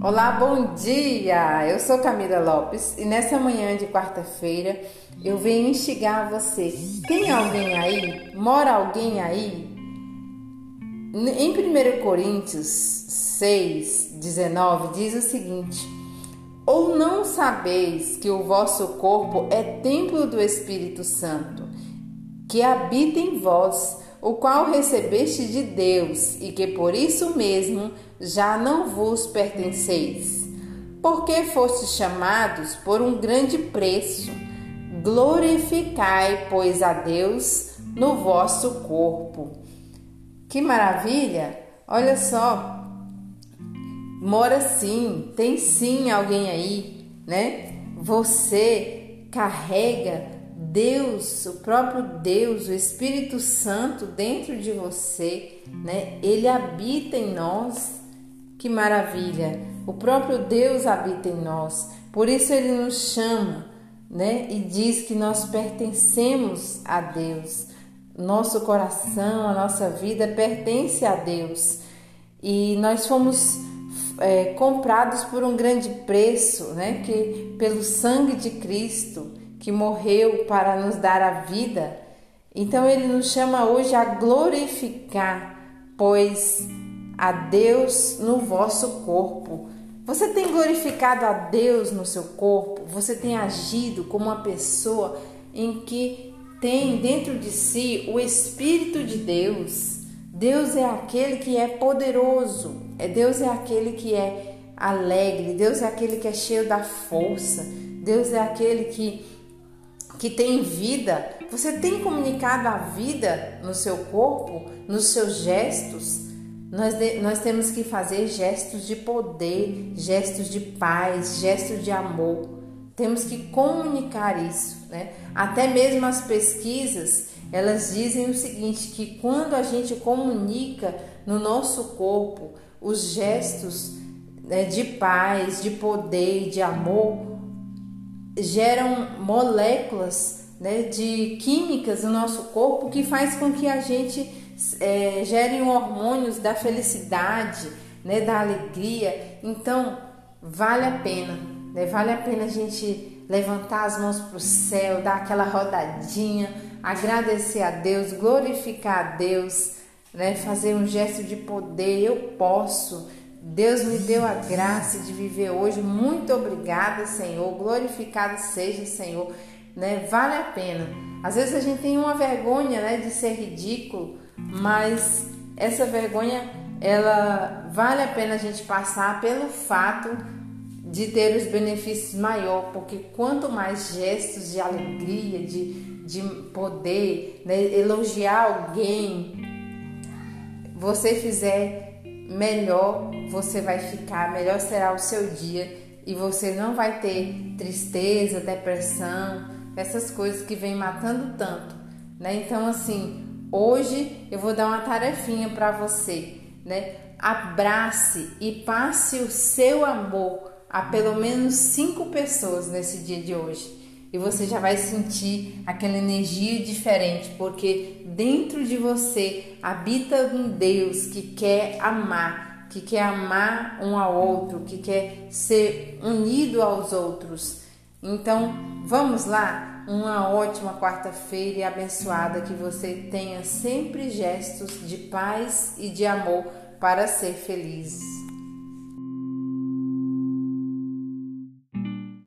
Olá, bom dia! Eu sou Camila Lopes e nessa manhã de quarta-feira eu venho instigar você. Tem alguém aí? Mora alguém aí? Em 1 Coríntios 6, 19 diz o seguinte: Ou não sabeis que o vosso corpo é templo do Espírito Santo, que habita em vós? O qual recebeste de Deus, e que por isso mesmo já não vos pertenceis. Porque fostes chamados por um grande preço. Glorificai, pois, a Deus no vosso corpo. Que maravilha! Olha só, mora sim, tem sim alguém aí, né? Você carrega Deus, o próprio Deus, o Espírito Santo dentro de você, né? Ele habita em nós. Que maravilha! O próprio Deus habita em nós. Por isso ele nos chama, né? E diz que nós pertencemos a Deus. Nosso coração, a nossa vida pertence a Deus. E nós fomos é, comprados por um grande preço, né? Que pelo sangue de Cristo que morreu para nos dar a vida. Então ele nos chama hoje a glorificar, pois a Deus no vosso corpo. Você tem glorificado a Deus no seu corpo? Você tem agido como uma pessoa em que tem dentro de si o Espírito de Deus? Deus é aquele que é poderoso, é Deus é aquele que é alegre, Deus é aquele que é cheio da força, Deus é aquele que que tem vida, você tem comunicado a vida no seu corpo, nos seus gestos. Nós, nós temos que fazer gestos de poder, gestos de paz, gestos de amor. Temos que comunicar isso, né? Até mesmo as pesquisas, elas dizem o seguinte, que quando a gente comunica no nosso corpo os gestos né, de paz, de poder, de amor, geram moléculas né, de químicas no nosso corpo que faz com que a gente é, gere hormônios da felicidade, né, da alegria. Então, vale a pena, né, vale a pena a gente levantar as mãos para o céu, dar aquela rodadinha, agradecer a Deus, glorificar a Deus, né, fazer um gesto de poder. Eu posso Deus me deu a graça de viver hoje. Muito obrigada, Senhor. Glorificado seja, Senhor. Né? Vale a pena. Às vezes a gente tem uma vergonha, né, de ser ridículo, mas essa vergonha ela vale a pena a gente passar pelo fato de ter os benefícios maior, porque quanto mais gestos de alegria, de, de poder, né, elogiar alguém, você fizer melhor você vai ficar, melhor será o seu dia e você não vai ter tristeza, depressão, essas coisas que vem matando tanto, né? Então assim, hoje eu vou dar uma tarefinha para você, né? Abrace e passe o seu amor a pelo menos cinco pessoas nesse dia de hoje e você já vai sentir aquela energia diferente, porque dentro de você habita um Deus que quer amar, que quer amar um ao outro, que quer ser unido aos outros. Então, vamos lá? Uma ótima quarta-feira e abençoada que você tenha sempre gestos de paz e de amor para ser feliz.